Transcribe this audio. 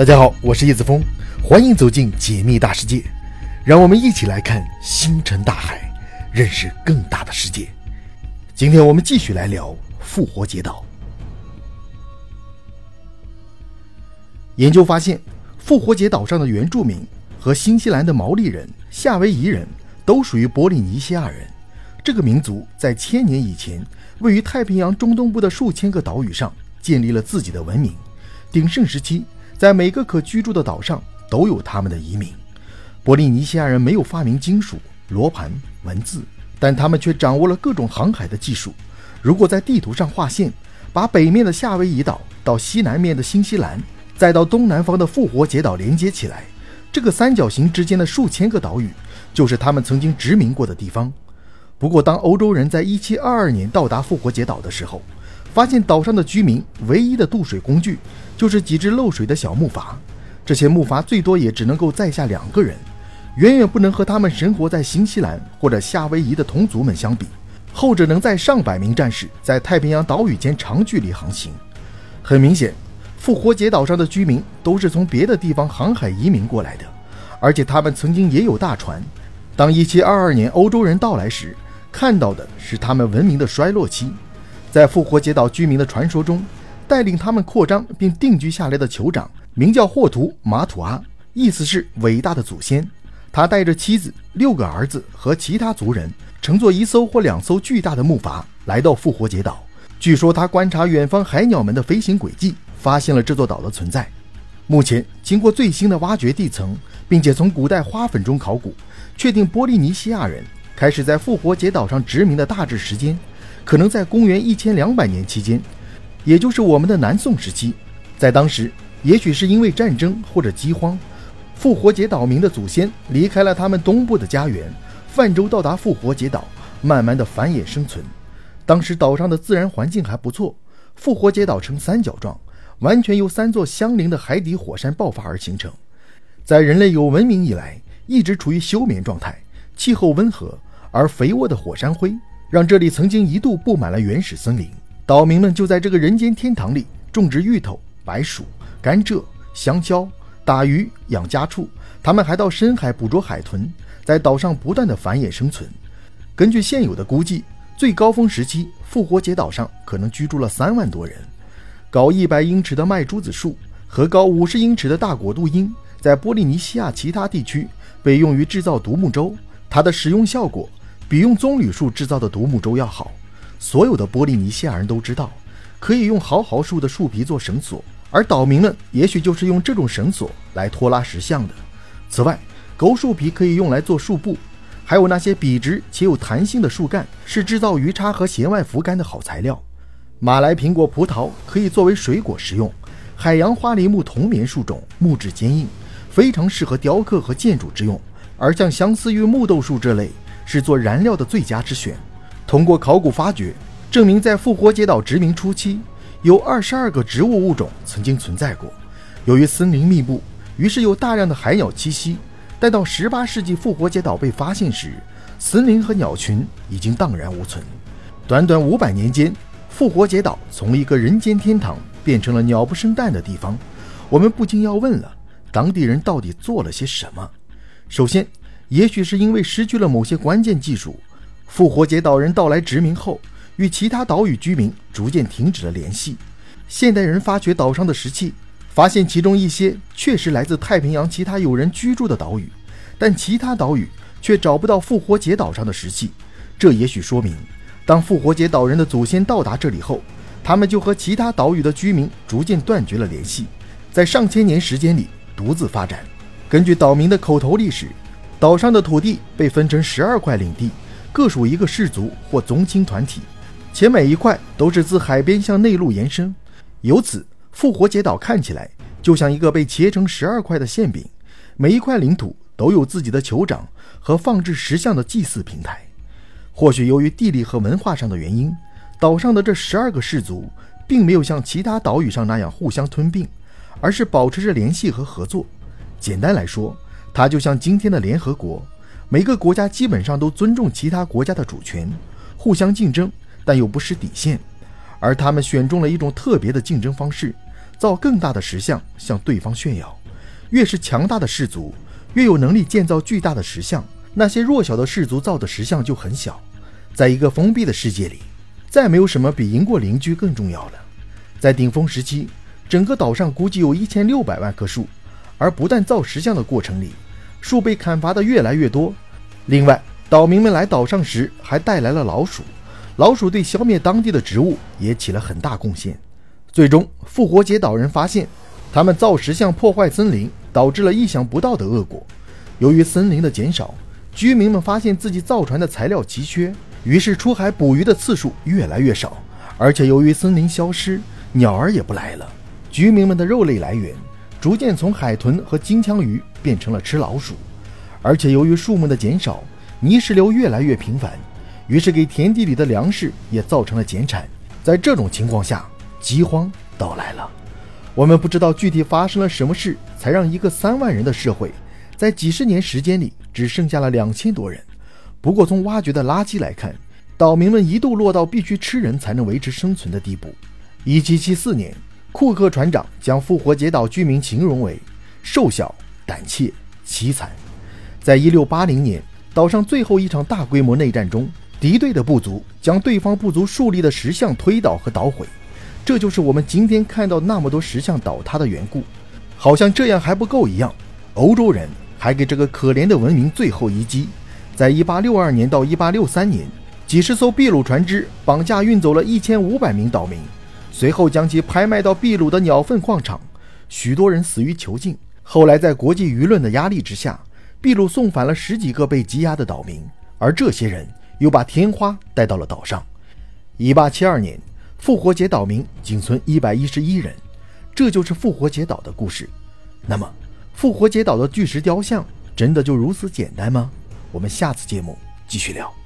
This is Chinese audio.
大家好，我是叶子峰，欢迎走进解密大世界，让我们一起来看星辰大海，认识更大的世界。今天我们继续来聊复活节岛。研究发现，复活节岛上的原住民和新西兰的毛利人、夏威夷人都属于波利尼西亚人。这个民族在千年以前，位于太平洋中东部的数千个岛屿上建立了自己的文明。鼎盛时期。在每个可居住的岛上都有他们的移民。波利尼西亚人没有发明金属、罗盘、文字，但他们却掌握了各种航海的技术。如果在地图上画线，把北面的夏威夷岛到西南面的新西兰，再到东南方的复活节岛连接起来，这个三角形之间的数千个岛屿就是他们曾经殖民过的地方。不过，当欧洲人在1722年到达复活节岛的时候，发现岛上的居民唯一的渡水工具。就是几只漏水的小木筏，这些木筏最多也只能够载下两个人，远远不能和他们生活在新西兰或者夏威夷的同族们相比。后者能载上百名战士在太平洋岛屿间长距离航行。很明显，复活节岛上的居民都是从别的地方航海移民过来的，而且他们曾经也有大船。当1722年欧洲人到来时，看到的是他们文明的衰落期。在复活节岛居民的传说中。带领他们扩张并定居下来的酋长名叫霍图马土阿，意思是伟大的祖先。他带着妻子、六个儿子和其他族人，乘坐一艘或两艘巨大的木筏来到复活节岛。据说他观察远方海鸟们的飞行轨迹，发现了这座岛的存在。目前经过最新的挖掘地层，并且从古代花粉中考古，确定波利尼西亚人开始在复活节岛上殖民的大致时间，可能在公元一千两百年期间。也就是我们的南宋时期，在当时，也许是因为战争或者饥荒，复活节岛民的祖先离开了他们东部的家园，泛舟到达复活节岛，慢慢的繁衍生存。当时岛上的自然环境还不错，复活节岛呈三角状，完全由三座相邻的海底火山爆发而形成。在人类有文明以来，一直处于休眠状态，气候温和，而肥沃的火山灰让这里曾经一度布满了原始森林。岛民们就在这个人间天堂里种植芋头、白薯、甘蔗、香蕉，打鱼、养家畜。他们还到深海捕捉海豚，在岛上不断的繁衍生存。根据现有的估计，最高峰时期，复活节岛上可能居住了三万多人。高一百英尺的麦珠子树和高五十英尺的大果杜英，在波利尼西亚其他地区被用于制造独木舟，它的使用效果比用棕榈树制造的独木舟要好。所有的波利尼西亚人都知道，可以用毫毫树的树皮做绳索，而岛民们也许就是用这种绳索来拖拉石像的。此外，狗树皮可以用来做树布，还有那些笔直且有弹性的树干是制造鱼叉和弦外浮杆的好材料。马来苹果、葡萄可以作为水果食用。海洋花梨木同棉树种木质坚硬，非常适合雕刻和建筑之用。而像相思玉木豆树这类，是做燃料的最佳之选。通过考古发掘，证明在复活节岛殖民初期，有二十二个植物物种曾经存在过。由于森林密布，于是有大量的海鸟栖息。待到十八世纪复活节岛被发现时，森林和鸟群已经荡然无存。短短五百年间，复活节岛从一个人间天堂变成了鸟不生蛋的地方。我们不禁要问了：当地人到底做了些什么？首先，也许是因为失去了某些关键技术。复活节岛人到来殖民后，与其他岛屿居民逐渐停止了联系。现代人发掘岛上的石器，发现其中一些确实来自太平洋其他有人居住的岛屿，但其他岛屿却找不到复活节岛上的石器。这也许说明，当复活节岛人的祖先到达这里后，他们就和其他岛屿的居民逐渐断绝了联系，在上千年时间里独自发展。根据岛民的口头历史，岛上的土地被分成十二块领地。各属一个氏族或宗亲团体，且每一块都是自海边向内陆延伸，由此复活节岛看起来就像一个被切成十二块的馅饼。每一块领土都有自己的酋长和放置石像的祭祀平台。或许由于地理和文化上的原因，岛上的这十二个氏族并没有像其他岛屿上那样互相吞并，而是保持着联系和合作。简单来说，它就像今天的联合国。每个国家基本上都尊重其他国家的主权，互相竞争，但又不失底线。而他们选中了一种特别的竞争方式，造更大的石像向对方炫耀。越是强大的氏族，越有能力建造巨大的石像。那些弱小的氏族造的石像就很小。在一个封闭的世界里，再没有什么比赢过邻居更重要了。在顶峰时期，整个岛上估计有一千六百万棵树，而不但造石像的过程里，树被砍伐的越来越多。另外，岛民们来岛上时还带来了老鼠，老鼠对消灭当地的植物也起了很大贡献。最终，复活节岛人发现，他们造石像破坏森林，导致了意想不到的恶果。由于森林的减少，居民们发现自己造船的材料奇缺。于是出海捕鱼的次数越来越少，而且由于森林消失，鸟儿也不来了。居民们的肉类来源逐渐从海豚和金枪鱼变成了吃老鼠，而且由于树木的减少，泥石流越来越频繁，于是给田地里的粮食也造成了减产。在这种情况下，饥荒到来了。我们不知道具体发生了什么事，才让一个三万人的社会，在几十年时间里只剩下了两千多人。不过，从挖掘的垃圾来看，岛民们一度落到必须吃人才能维持生存的地步。1774年，库克船长将复活节岛居民形容为瘦小、胆怯、凄惨。在一六八零年，岛上最后一场大规模内战中，敌对的部族将对方部族树立的石像推倒和捣毁，这就是我们今天看到那么多石像倒塌的缘故。好像这样还不够一样，欧洲人还给这个可怜的文明最后一击。在一八六二年到一八六三年，几十艘秘鲁船只绑架运走了一千五百名岛民，随后将其拍卖到秘鲁的鸟粪矿场，许多人死于囚禁。后来在国际舆论的压力之下，秘鲁送返了十几个被羁押的岛民，而这些人又把天花带到了岛上。一八七二年，复活节岛民仅存一百一十一人，这就是复活节岛的故事。那么，复活节岛的巨石雕像真的就如此简单吗？我们下次节目继续聊。